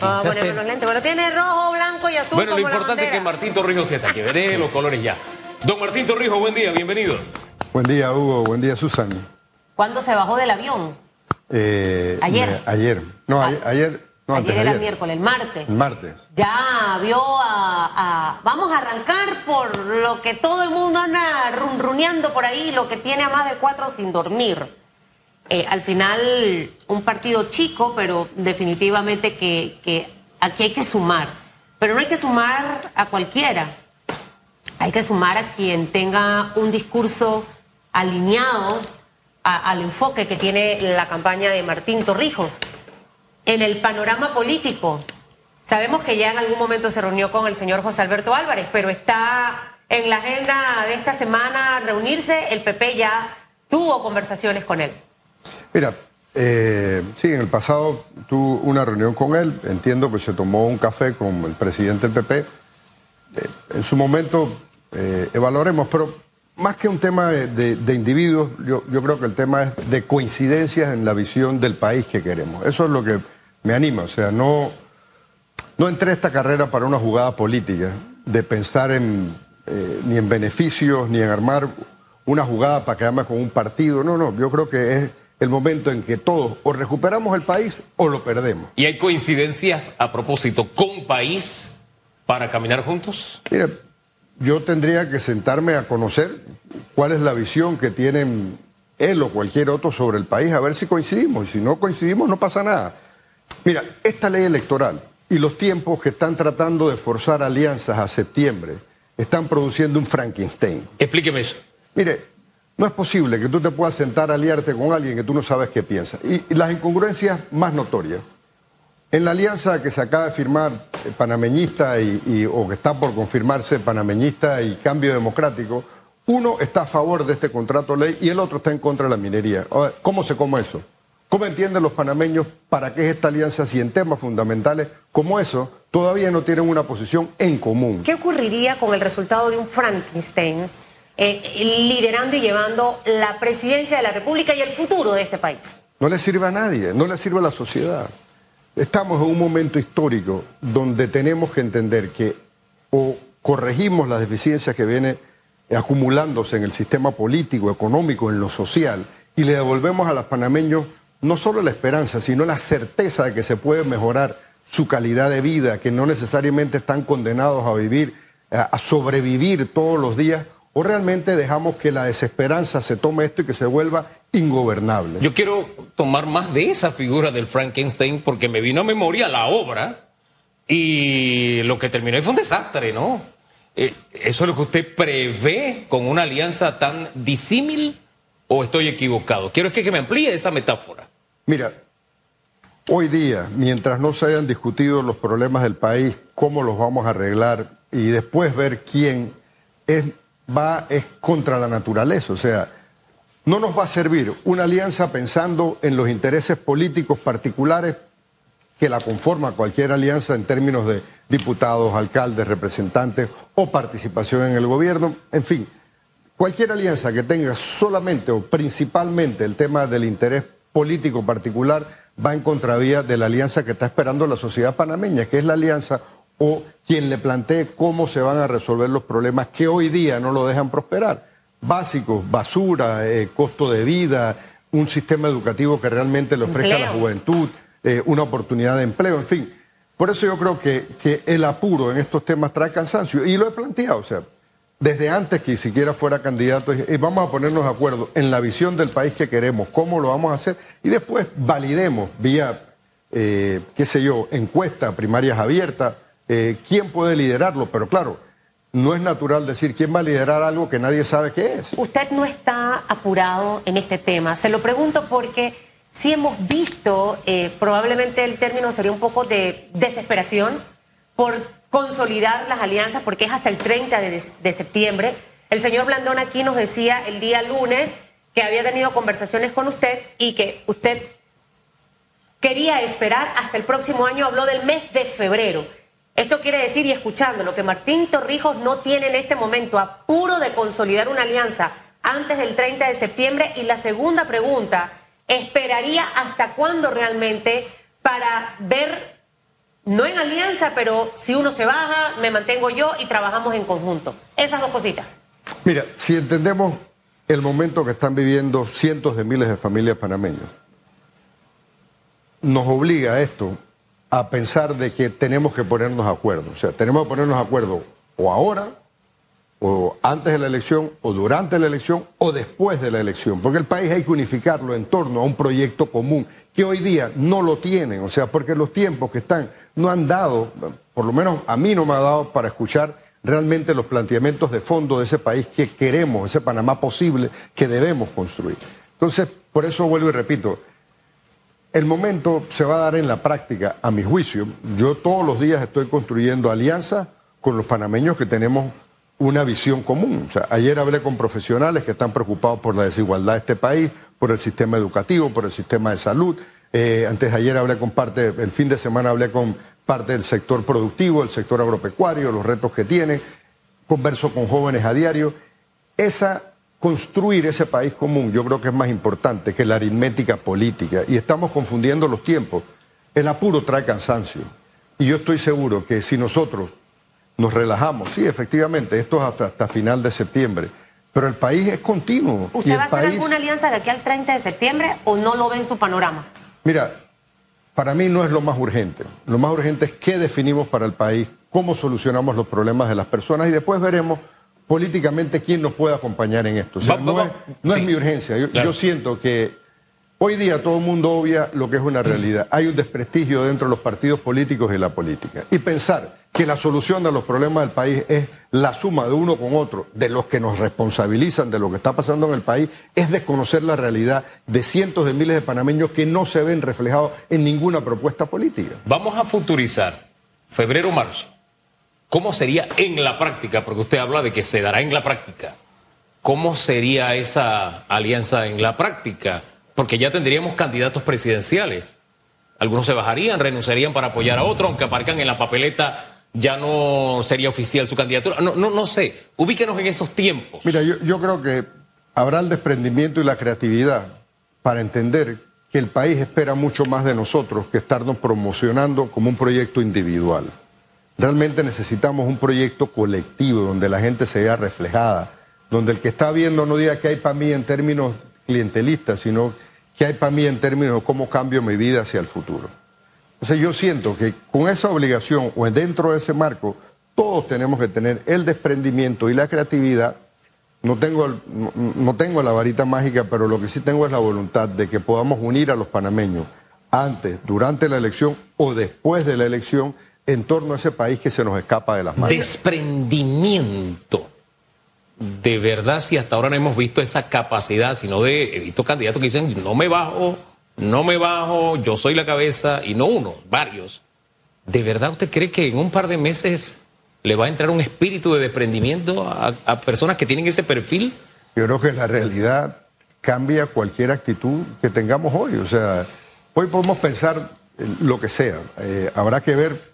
Vamos a ponernos los lentes. Pero tiene rojo, blanco y azul. Bueno, lo como la importante es que. Martín Torrijos está aquí. Veré los colores ya. Don Martín Torrijos, buen día, bienvenido. Buen día, Hugo. Buen día, Susan. ¿Cuándo se bajó del avión? Eh, Ayer. me- ayer. No, Ah. ayer. ayer no, antes ayer de era miércoles, el martes. El martes. Ya vio a, a- Vamos a arrancar por lo que todo el mundo anda runruneando por ahí, lo que tiene a más de cuatro sin dormir. Eh, al final, un partido chico, pero definitivamente que, aquí hay que sumar. Pero no hay que sumar a cualquiera. Hay que sumar a quien tenga un discurso alineado al enfoque que tiene la campaña de Martín Torrijos. En el panorama político, sabemos que ya en algún momento se reunió con el señor José Alberto Álvarez, pero está en la agenda de esta semana reunirse. El PP ya tuvo conversaciones con él. Mira, eh, sí, en el pasado tuve una reunión con él. Entiendo que se tomó un café con el presidente del PP. Eh, en su momento eh, evaluaremos, pero más que un tema de, individuos, yo, yo creo que el tema es de coincidencias en la visión del país que queremos. Eso es lo que me anima. O sea, no, no entré a esta carrera para una jugada política, de pensar en, eh, ni en beneficios, ni en armar una jugada para quedarme con un partido. No, no, yo creo que es el momento en que todos o recuperamos el país o lo perdemos. ¿Y hay coincidencias a propósito con país para caminar juntos? Mire, yo tendría que sentarme a conocer cuál es la visión que tienen él o cualquier otro sobre el país, a ver si coincidimos. Y si no coincidimos, no pasa nada. Mira, esta ley electoral y los tiempos que están tratando de forzar alianzas a septiembre están produciendo un Frankenstein. Explíqueme eso. Mire, no es posible que tú te puedas sentar a aliarte con alguien que tú no sabes qué piensa. Y, las incongruencias más notorias. En la alianza que se acaba de firmar eh, panameñista y, o que está por confirmarse panameñista y cambio democrático, uno está a favor de este contrato ley y el otro está en contra de la minería. ¿Cómo se come eso? ¿Cómo entienden los panameños para qué es esta alianza si en temas fundamentales como eso todavía no tienen una posición en común? ¿Qué ocurriría con el resultado de un Frankenstein eh, liderando y llevando la presidencia de la República y el futuro de este país? No le sirve a nadie, no le sirve a la sociedad. Estamos en un momento histórico donde tenemos que entender que o corregimos las deficiencias que vienen acumulándose en el sistema político, económico, en lo social, y le devolvemos a los panameños no solo la esperanza, sino la certeza de que se puede mejorar su calidad de vida, que no necesariamente están condenados a vivir, a sobrevivir todos los días, o realmente dejamos que la desesperanza se tome esto y que se vuelva ingobernable. Yo quiero tomar más de esa figura del Frankenstein porque me vino a memoria la obra y lo que terminó fue un desastre, ¿no? Eh, ¿Eso es lo que usted prevé con una alianza tan disímil o estoy equivocado? Quiero es que, que me amplíe esa metáfora. Mira, hoy día, mientras no se hayan discutido los problemas del país, cómo los vamos a arreglar y después ver quién es, va es contra la naturaleza, o sea, no nos va a servir una alianza pensando en los intereses políticos particulares que la conforma cualquier alianza en términos de diputados, alcaldes, representantes o participación en el gobierno, en fin, cualquier alianza que tenga solamente o principalmente el tema del interés político particular va en contravía de la alianza que está esperando la sociedad panameña, que es la alianza o quien le plantee cómo se van a resolver los problemas que hoy día no lo dejan prosperar. Básicos, basura, eh, costo de vida, un sistema educativo que realmente le ofrezca a la juventud, eh, una oportunidad de empleo, en fin. Por eso yo creo que, que el apuro en estos temas trae cansancio. Y lo he planteado, o sea, desde antes que siquiera fuera candidato, dije, "Eh, vamos a ponernos de acuerdo en la visión del país que queremos, cómo lo vamos a hacer, y después validemos vía, eh, qué sé yo, encuesta, primarias abiertas, eh, quién puede liderarlo. Pero claro, no es natural decir quién va a liderar algo que nadie sabe qué es. Usted no está apurado en este tema. Se lo pregunto porque sí hemos visto, eh, probablemente el término sería un poco de desesperación por consolidar las alianzas, porque es hasta el 30 de, de septiembre. El señor Blandón aquí nos decía el día lunes que había tenido conversaciones con usted y que usted quería esperar hasta el próximo año, habló del mes de febrero. Esto quiere decir, y escuchándolo, que Martín Torrijos no tiene en este momento apuro de consolidar una alianza antes del 30 de septiembre. Y la segunda pregunta, ¿esperaría hasta cuándo realmente para ver no en alianza, pero si uno se baja, me mantengo yo y trabajamos en conjunto. Esas dos cositas. Mira, si entendemos el momento que están viviendo cientos de miles de familias panameñas, nos obliga a esto a pensar de que tenemos que ponernos de acuerdo. O sea, tenemos que ponernos de acuerdo o ahora, o antes de la elección, o durante la elección, o después de la elección. Porque el país hay que unificarlo en torno a un proyecto común que hoy día no lo tienen. O sea, porque los tiempos que están no han dado, por lo menos a mí no me ha dado para escuchar realmente los planteamientos de fondo de ese país que queremos, ese Panamá posible que debemos construir. Entonces, por eso vuelvo y repito, el momento se va a dar en la práctica, a mi juicio. Yo todos los días estoy construyendo alianzas con los panameños que tenemos una visión común. O sea, ayer hablé con profesionales que están preocupados por la desigualdad de este país, por el sistema educativo, por el sistema de salud. Eh, antes ayer hablé con parte, el fin de semana hablé con parte del sector productivo, el sector agropecuario, los retos que tiene. Converso con jóvenes a diario. Esa construir ese país común yo creo que es más importante que la aritmética política y estamos confundiendo los tiempos. El apuro trae cansancio y yo estoy seguro que si nosotros nos relajamos, sí, efectivamente, esto es hasta, hasta final de septiembre, pero el país es continuo. ¿Usted va a hacer alguna alianza de aquí al 30 de septiembre o no lo ve en su panorama? Mira, para mí no es lo más urgente. Lo más urgente es qué definimos para el país, cómo solucionamos los problemas de las personas y después veremos políticamente quién nos puede acompañar en esto. O sea, no, es, mi urgencia. Yo, siento que hoy día todo el mundo obvia lo que es una realidad. Hay un desprestigio dentro de los partidos políticos y la política. Y pensar que la solución de los problemas del país es la suma de uno con otro, de los que nos responsabilizan de lo que está pasando en el país, es desconocer la realidad de cientos de miles de panameños que no se ven reflejados en ninguna propuesta política. Vamos a futurizar febrero-marzo ¿Cómo sería en la práctica? Porque usted habla de que se dará en la práctica. ¿Cómo sería esa alianza en la práctica? Porque ya tendríamos candidatos presidenciales. Algunos se bajarían, renunciarían para apoyar a otros, aunque aparcan en la papeleta ya no sería oficial su candidatura. No, no, no sé. Ubíquenos en esos tiempos. Mira, yo creo que habrá el desprendimiento y la creatividad para entender que el país espera mucho más de nosotros que estarnos promocionando como un proyecto individual. Realmente necesitamos un proyecto colectivo donde la gente se vea reflejada, donde el que está viendo no diga que hay para mí en términos clientelistas, sino que hay para mí en términos de cómo cambio mi vida hacia el futuro. Entonces yo siento que con esa obligación o dentro de ese marco, todos tenemos que tener el desprendimiento y la creatividad. No tengo, no tengo la varita mágica, pero lo que sí tengo es la voluntad de que podamos unir a los panameños antes, durante la elección o después de la elección en torno a ese país que se nos escapa de las manos. Desprendimiento. De verdad, si hasta ahora no hemos visto esa capacidad, sino de, he visto candidatos que dicen, no me bajo, no me bajo, yo soy la cabeza, y no uno, varios. ¿De verdad usted cree que en un par de meses le va a entrar un espíritu de desprendimiento a, a personas que tienen ese perfil? Yo creo que la realidad cambia cualquier actitud que tengamos hoy. O sea, hoy podemos pensar lo que sea. Eh, habrá que ver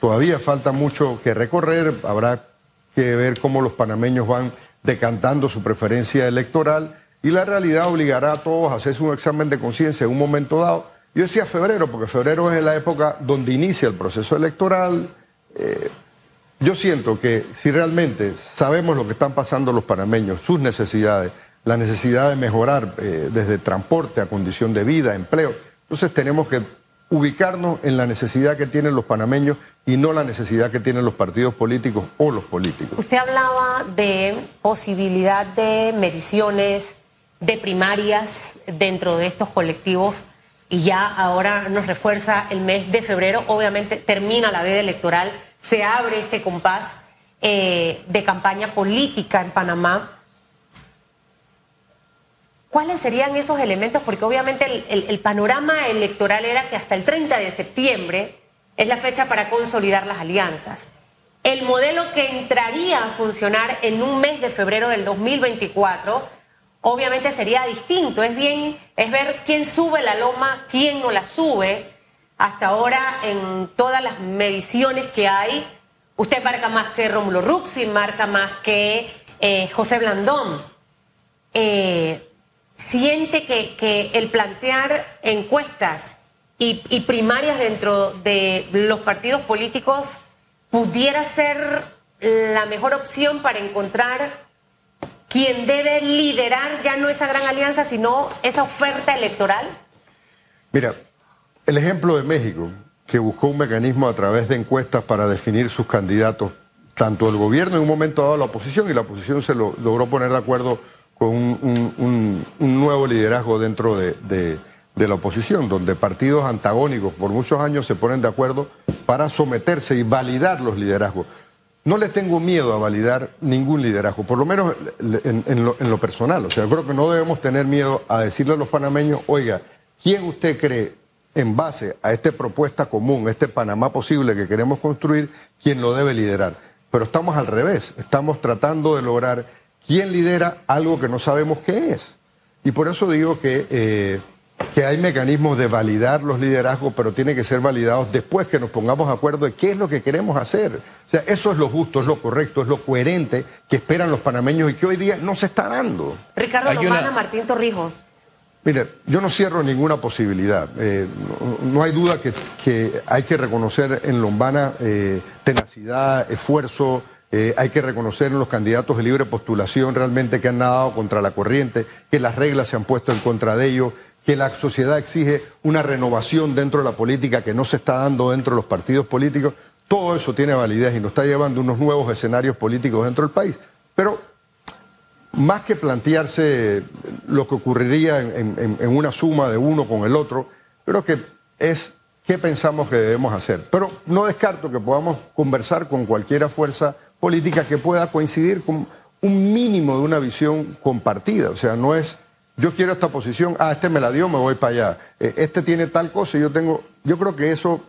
Todavía falta mucho que recorrer, habrá que ver cómo los panameños van decantando su preferencia electoral y la realidad obligará a todos a hacerse un examen de conciencia en un momento dado. Yo decía febrero, porque febrero es la época donde inicia el proceso electoral. Eh, yo siento que si realmente sabemos lo que están pasando los panameños, sus necesidades, la necesidad de mejorar eh, desde transporte a condición de vida, empleo, entonces tenemos que ubicarnos en la necesidad que tienen los panameños y no la necesidad que tienen los partidos políticos o los políticos. Usted hablaba de posibilidad de mediciones, de primarias dentro de estos colectivos y ya ahora nos refuerza el mes de febrero, obviamente termina la veda electoral, se abre este compás eh, de campaña política en Panamá. ¿Cuáles serían esos elementos? Porque obviamente el, panorama electoral era que hasta el 30 de septiembre es la fecha para consolidar las alianzas. El modelo que entraría a funcionar en un mes de febrero del 2024 obviamente sería distinto. Es bien, es ver quién sube la loma, quién no la sube. Hasta ahora, en todas las mediciones que hay, usted marca más que Rómulo Ruxi, marca más que eh, José Blandón. Eh, siente que, el plantear encuestas y, y primarias dentro de los partidos políticos pudiera ser la mejor opción para encontrar quien debe liderar ya no esa gran alianza, sino esa oferta electoral? Mira, el ejemplo de México, que buscó un mecanismo a través de encuestas para definir sus candidatos, tanto el gobierno en un momento dado la oposición, y la oposición se lo, logró poner de acuerdo con un, nuevo liderazgo dentro de, la oposición, donde partidos antagónicos por muchos años se ponen de acuerdo para someterse y validar los liderazgos. No le tengo miedo a validar ningún liderazgo, por lo menos en, lo, personal. O sea, creo que no debemos tener miedo a decirle a los panameños, oiga, ¿quién usted cree en base a esta propuesta común, este Panamá posible que queremos construir, quién lo debe liderar? Pero estamos al revés, estamos tratando de lograr quién lidera algo que no sabemos qué es. Y por eso digo que eh, que hay mecanismos de validar los liderazgos, pero tienen que ser validados después que nos pongamos de acuerdo de qué es lo que queremos hacer. O sea, eso es lo justo, es lo correcto, es lo coherente que esperan los panameños y que hoy día no se está dando. Ricardo Lombana, Martín Torrijos. Mire, yo no cierro ninguna posibilidad. Eh, no, hay duda que, hay que reconocer en Lombana eh, tenacidad, esfuerzo, eh, hay que reconocer en los candidatos de libre postulación realmente que han nadado contra la corriente, que las reglas se han puesto en contra de ellos que la sociedad exige una renovación dentro de la política que no se está dando dentro de los partidos políticos. Todo eso tiene validez y nos está llevando unos nuevos escenarios políticos dentro del país. Pero más que plantearse lo que ocurriría en, una suma de uno con el otro, creo que es qué pensamos que debemos hacer. Pero no descarto que podamos conversar con cualquier fuerza política que pueda coincidir con un mínimo de una visión compartida. O sea, no es yo quiero esta posición, ah, este me la dio, me voy para allá. Eh, este tiene tal cosa y yo tengo. Yo creo que eso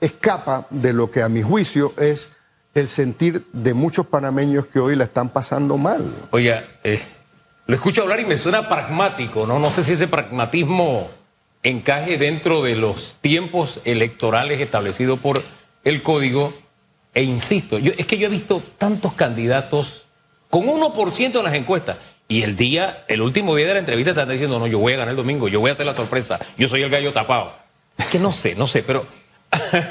escapa de lo que a mi juicio es el sentir de muchos panameños que hoy la están pasando mal. Oye, eh, lo escucho hablar y me suena pragmático, ¿no? No sé si ese pragmatismo encaje dentro de los tiempos electorales establecidos por el código. E insisto, yo, es que yo he visto tantos candidatos con 1% en las encuestas y el día, el último día de la entrevista están diciendo, no, yo voy a ganar el domingo, yo voy a hacer la sorpresa, yo soy el gallo tapado. Es que no sé, no sé, pero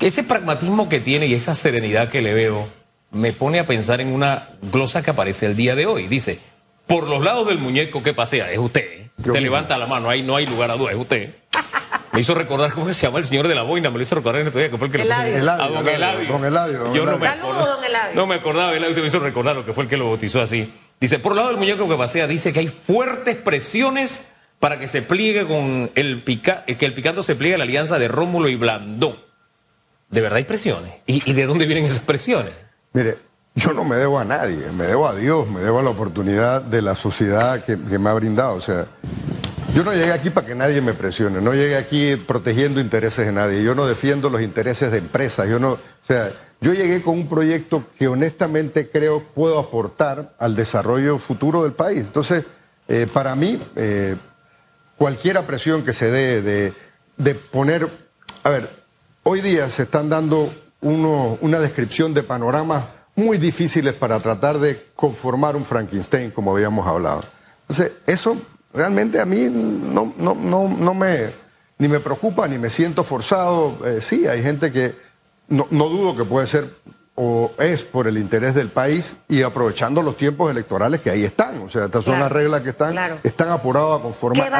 ese pragmatismo que tiene y esa serenidad que le veo me pone a pensar en una glosa que aparece el día de hoy. Dice, por los lados del muñeco que pasea, es usted. ¿eh? Te levanta la mano, ahí no hay lugar a duda, es usted. Me hizo recordar cómo se llama el señor de la boina, me lo hizo recordar en este día, que fue el que lo puso. Eladio, a don Eladio. Don Eladio. Yo no me Saludos, don Eladio. No me acordaba, Eladio me hizo recordar lo que fue el que lo bautizó así. Dice, por el lado del muñeco que pasea, dice que hay fuertes presiones para que se pliegue con el pica, que el picando se pliegue a la alianza de Rómulo y Blandón. ¿De verdad hay presiones? ¿Y, de dónde vienen esas presiones? Mire, yo no me debo a nadie, me debo a Dios, me debo a la oportunidad de la sociedad que, que me ha brindado. O sea, yo no llegué aquí para que nadie me presione, no llegué aquí protegiendo intereses de nadie, yo no defiendo los intereses de empresas, yo no, o sea, yo llegué con un proyecto que honestamente creo puedo aportar al desarrollo futuro del país. Entonces, eh, para mí, eh, cualquier presión que se dé de, poner, a ver, hoy día se están dando uno, una descripción de panoramas muy difíciles para tratar de conformar un Frankenstein, como habíamos hablado. Entonces, eso realmente a mí no, no, no, no me, ni me preocupa, ni me siento forzado. Eh, sí, hay gente que no, dudo que puede ser o es por el interés del país y aprovechando los tiempos electorales que ahí están. O sea, estas son las reglas que están, están apuradas a conformar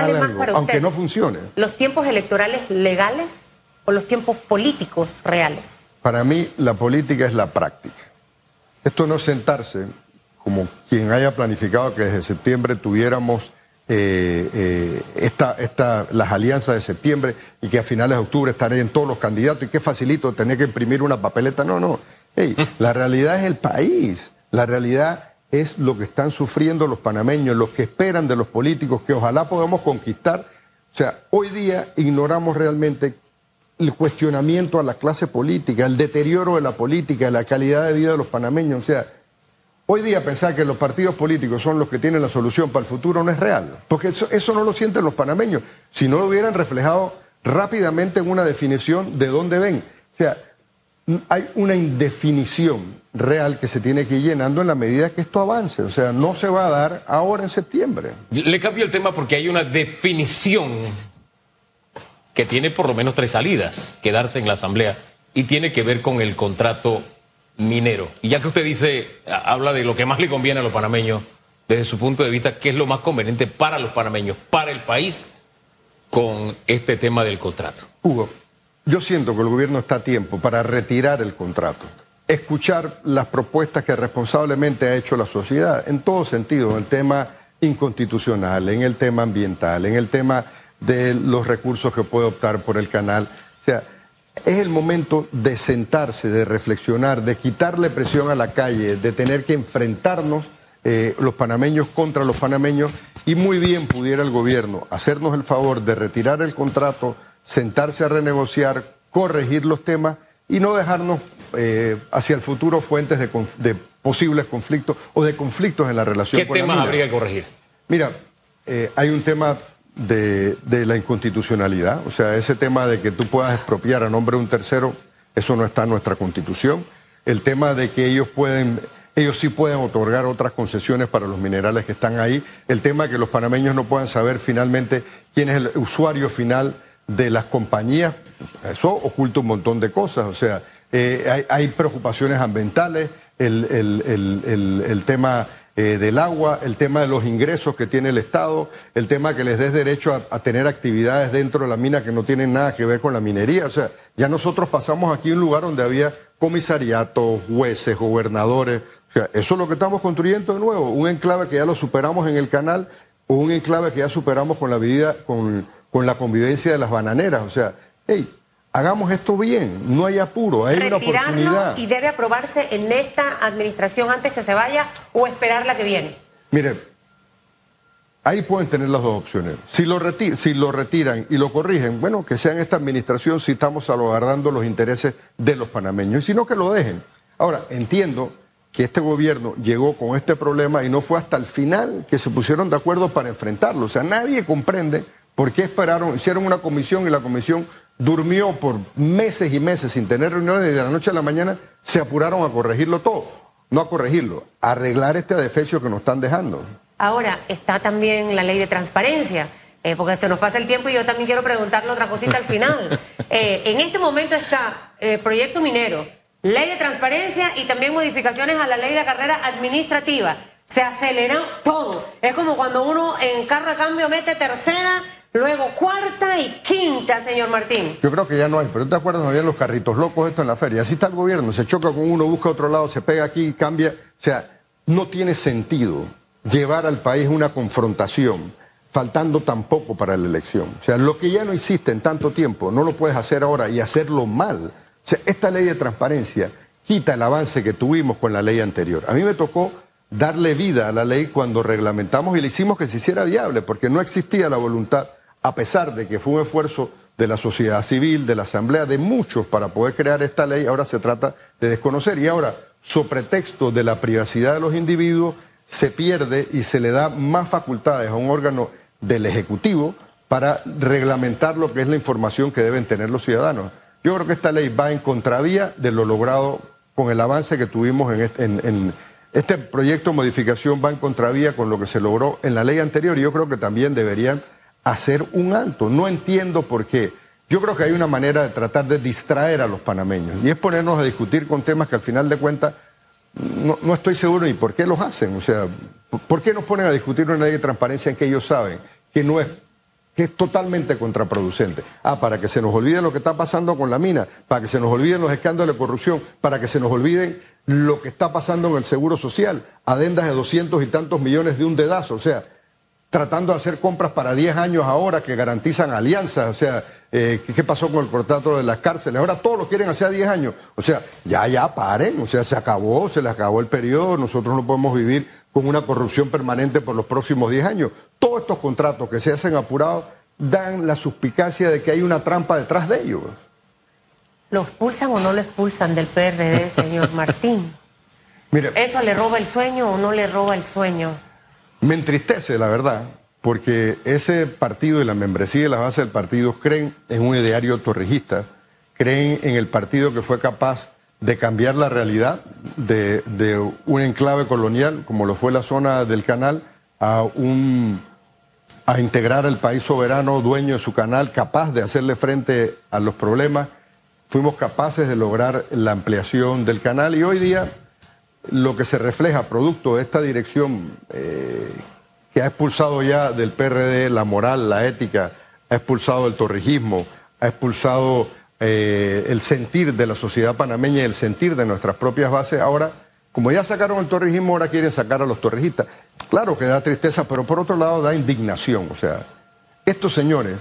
aunque no funcione. ¿Los tiempos electorales legales o los tiempos políticos reales? Para mí, la política es la práctica. Esto no es sentarse como quien haya planificado que desde septiembre tuviéramos eh, eh, esta, esta, las alianzas de septiembre y que a finales de octubre estaré en todos los candidatos y que facilito tener que imprimir una papeleta. No, no. la realidad es el país. La realidad es lo que están sufriendo los panameños, los que esperan de los políticos, que ojalá podamos conquistar. O sea, hoy día ignoramos realmente el cuestionamiento a la clase política, el deterioro de la política, la calidad de vida de los panameños. O sea, Hoy día pensar que los partidos políticos son los que tienen la solución para el futuro no es real, porque eso, no lo sienten los panameños, si no lo hubieran reflejado rápidamente en una definición de dónde ven. O sea, hay una indefinición real que se tiene que ir llenando en la medida que esto avance. O sea, no se va a dar ahora en septiembre. Le cambio el tema porque hay una definición que tiene por lo menos tres salidas, quedarse en la Asamblea, y tiene que ver con el contrato minero. Y ya que usted dice, habla de lo que más le conviene a los panameños, desde su punto de vista, ¿qué es lo más conveniente para los panameños, para el país, con este tema del contrato? Hugo, yo siento que el gobierno está a tiempo para retirar el contrato, escuchar las propuestas que responsablemente ha hecho la sociedad, en todo sentido, en el tema inconstitucional, en el tema ambiental, en el tema de los recursos que puede optar por el canal. O sea, es el momento de sentarse, de reflexionar, de quitarle presión a la calle, de tener que enfrentarnos eh, los panameños contra los panameños y muy bien pudiera el gobierno hacernos el favor de retirar el contrato, sentarse a renegociar, corregir los temas y no dejarnos eh, hacia el futuro fuentes de, posibles conflictos o de conflictos en la relación. ¿Qué temas habría que corregir? Mira, eh, hay un tema de, la inconstitucionalidad. O sea, ese tema de que tú puedas expropiar a nombre de un tercero, eso no está en nuestra constitución. El tema de que ellos pueden, ellos sí pueden otorgar otras concesiones para los minerales que están ahí. El tema de que los panameños no puedan saber finalmente quién es el usuario final de las compañías, eso oculta un montón de cosas. O sea, eh, hay, preocupaciones ambientales, el, el tema eh, del agua, el tema de los ingresos que tiene el Estado, el tema que les des derecho a, tener actividades dentro de la mina que no tienen nada que ver con la minería. O sea, ya nosotros pasamos aquí a un lugar donde había comisariatos, jueces, gobernadores. O sea, eso es lo que estamos construyendo de nuevo. Un enclave que ya lo superamos en el canal o un enclave que ya superamos con la vida, con, con la convivencia de las bananeras. O sea, hey, hagamos esto bien, no hay apuro, hay una oportunidad. y debe aprobarse en esta administración antes que se vaya o esperar la que viene. Mire, ahí pueden tener las dos opciones. Si lo, si lo retiran y lo corrigen, bueno, que sea en esta administración si estamos salvaguardando los intereses de los panameños, y si no, que lo dejen. Ahora, entiendo que este gobierno llegó con este problema y no fue hasta el final que se pusieron de acuerdo para enfrentarlo. O sea, nadie comprende por qué esperaron, hicieron una comisión y la comisión durmió por meses y meses sin tener reuniones y de la noche a la mañana se apuraron a corregirlo todo. No a corregirlo, a arreglar este adefesio que nos están dejando. Ahora, está también la ley de transparencia. Eh, porque se nos pasa el tiempo y yo también quiero preguntarle otra cosita al final. Eh, en este momento está eh, proyecto minero, ley de transparencia y también modificaciones a la ley de carrera administrativa. Se aceleró todo. Es como cuando uno en carro de cambio mete tercera Luego cuarta y quinta, señor Martín. Yo creo que ya no hay, pero ¿tú te acuerdas? No había los carritos locos esto en la feria. Así está el gobierno, se choca con uno, busca otro lado, se pega aquí, cambia. O sea, no tiene sentido llevar al país una confrontación faltando tan poco para la elección. O sea, lo que ya no hiciste en tanto tiempo, no lo puedes hacer ahora y hacerlo mal. O sea, esta ley de transparencia quita el avance que tuvimos con la ley anterior. A mí me tocó darle vida a la ley cuando reglamentamos y le hicimos que se hiciera viable, porque no existía la voluntad a pesar de que fue un esfuerzo de la sociedad civil, de la Asamblea, de muchos para poder crear esta ley, ahora se trata de desconocer. Y ahora, su pretexto de la privacidad de los individuos, se pierde y se le da más facultades a un órgano del Ejecutivo para reglamentar lo que es la información que deben tener los ciudadanos. Yo creo que esta ley va en contravía de lo logrado con el avance que tuvimos en este, en este proyecto de modificación, va en contravía con lo que se logró en la ley anterior y yo creo que también deberían hacer un alto. No entiendo por qué. Yo creo que hay una manera de tratar de distraer a los panameños y es ponernos a discutir con temas que al final de cuentas no, estoy seguro ni por qué los hacen. O sea, ¿por qué nos ponen a discutir una ley de transparencia en que ellos saben que no es que es totalmente contraproducente. Ah, para que se nos olvide lo que está pasando con la mina, para que se nos olviden los escándalos de corrupción, para que se nos olviden lo que está pasando en el Seguro Social, adendas de doscientos y tantos millones de un dedazo. O sea, tratando de hacer compras para 10 años ahora que garantizan alianzas, o sea, eh, ¿qué pasó con el contrato de las cárceles? Ahora todos lo quieren hacer a 10 años. O sea, ya, ya paren, o sea, se acabó, se les acabó el periodo, nosotros no podemos vivir con una corrupción permanente por los próximos 10 años. Todos estos contratos que se hacen apurados dan la suspicacia de que hay una trampa detrás de ellos. ¿Lo expulsan o no lo expulsan del PRD, señor Martín? Mire, ¿Eso le roba el sueño o no le roba el sueño? Me entristece, la verdad, porque ese partido y la membresía y la base del partido creen en un ideario torrijista, creen en el partido que fue capaz de cambiar la realidad de, un enclave colonial, como lo fue la zona del canal, a un, a integrar el país soberano, dueño de su canal, capaz de hacerle frente a los problemas. Fuimos capaces de lograr la ampliación del canal y hoy día lo que se refleja producto de esta dirección eh, que ha expulsado ya del PRD la moral, la ética, ha expulsado el torrijismo, ha expulsado eh, el sentir de la sociedad panameña y el sentir de nuestras propias bases, ahora, como ya sacaron el torrijismo, ahora quieren sacar a los torrijistas. Claro que da tristeza, pero por otro lado da indignación. O sea, estos señores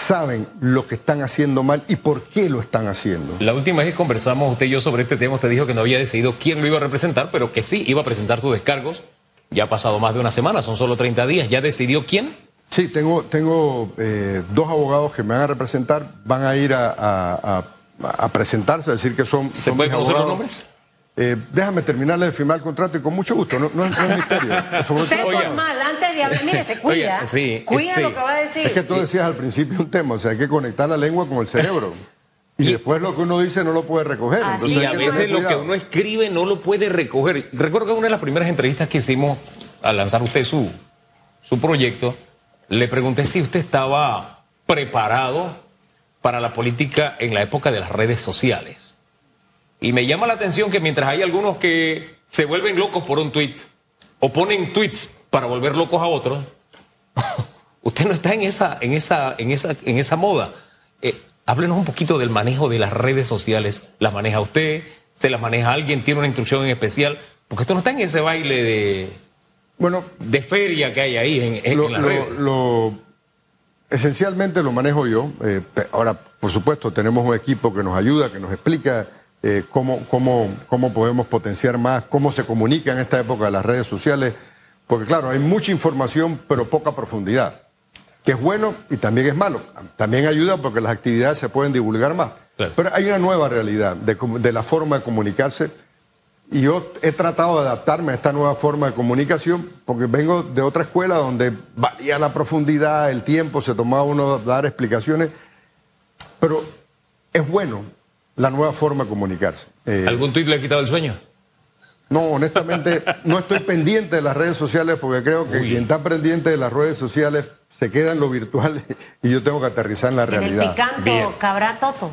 saben lo que están haciendo mal y por qué lo están haciendo. La última vez que conversamos usted y yo sobre este tema, usted dijo que no había decidido quién lo iba a representar, pero que sí iba a presentar sus descargos. Ya ha pasado más de una semana, son solo 30 días. ¿Ya decidió quién? Sí, tengo, tengo eh, dos abogados que me van a representar, van a ir a, a, a, presentarse, a decir que son. ¿Se puede conocer los nombres? Eh, déjame terminarle de firmar el contrato y con mucho gusto, no, no, no es misterio. de mire, se cuida. Oye, sí, cuida sí. lo que va a decir. Es que tú decías al principio un tema, o sea, hay que conectar la lengua con el cerebro. Y, Y- después lo que uno dice no lo puede recoger. Entonces Y a veces lo que uno escribe no lo puede recoger. Recuerdo que en una de las primeras entrevistas que hicimos al lanzar usted su, su proyecto, le pregunté si usted estaba preparado para la política en la época de las redes sociales. Y me llama la atención que mientras hay algunos que se vuelven locos por un tweet o ponen tweets para volver locos a otros, usted no está en esa, en esa, en esa, en esa moda. Eh, háblenos un poquito del manejo de las redes sociales. ¿Las maneja usted? ¿Se las maneja alguien? ¿Tiene una instrucción en especial? Porque usted no está en ese baile de, Bueno, de feria que hay ahí en, en- lo, lo- redes. lo- esencialmente lo manejo yo. eh, ahora, por supuesto, tenemos un equipo que nos ayuda, que nos explica eh, cómo, cómo, cómo podemos potenciar más, cómo se comunica en esta época de las redes sociales. Porque claro, hay mucha información, pero poca profundidad. Que es bueno y también es malo. También ayuda porque las actividades se pueden divulgar más. Claro. Pero hay una nueva realidad de, la forma de comunicarse. Y yo he tratado de adaptarme a esta nueva forma de comunicación porque vengo de otra escuela donde valía la profundidad, el tiempo, se tomaba uno dar explicaciones. Pero es bueno la nueva forma de comunicarse. Eh, ¿Algún tweet le ha quitado el sueño? No, honestamente, no estoy pendiente de las redes sociales porque creo que Uy. quien está pendiente de las redes sociales se queda en lo virtual y yo tengo que aterrizar en la En el realidad. picanto Bien. cabrá Toto.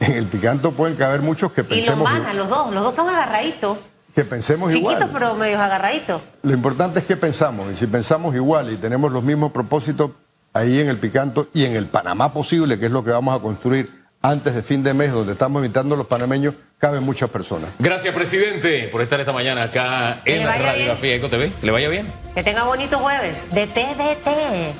En el picanto pueden caber muchos que Y los pensemos, manas, los dos. Los dos son agarraditos. que pensemos Chiquitos, igual. pero medios agarraditos. Lo importante es que pensamos, y si pensamos igual y tenemos los mismos propósitos ahí en el Picanto y en el Panamá posible, que es lo que vamos a construir antes de fin de mes, donde estamos invitando a los panameños, caben muchas personas. Gracias, presidente, por estar esta mañana acá en vaya Radiografía Eco TV. ¿Le vaya bien? Que tenga bonito jueves de TVT.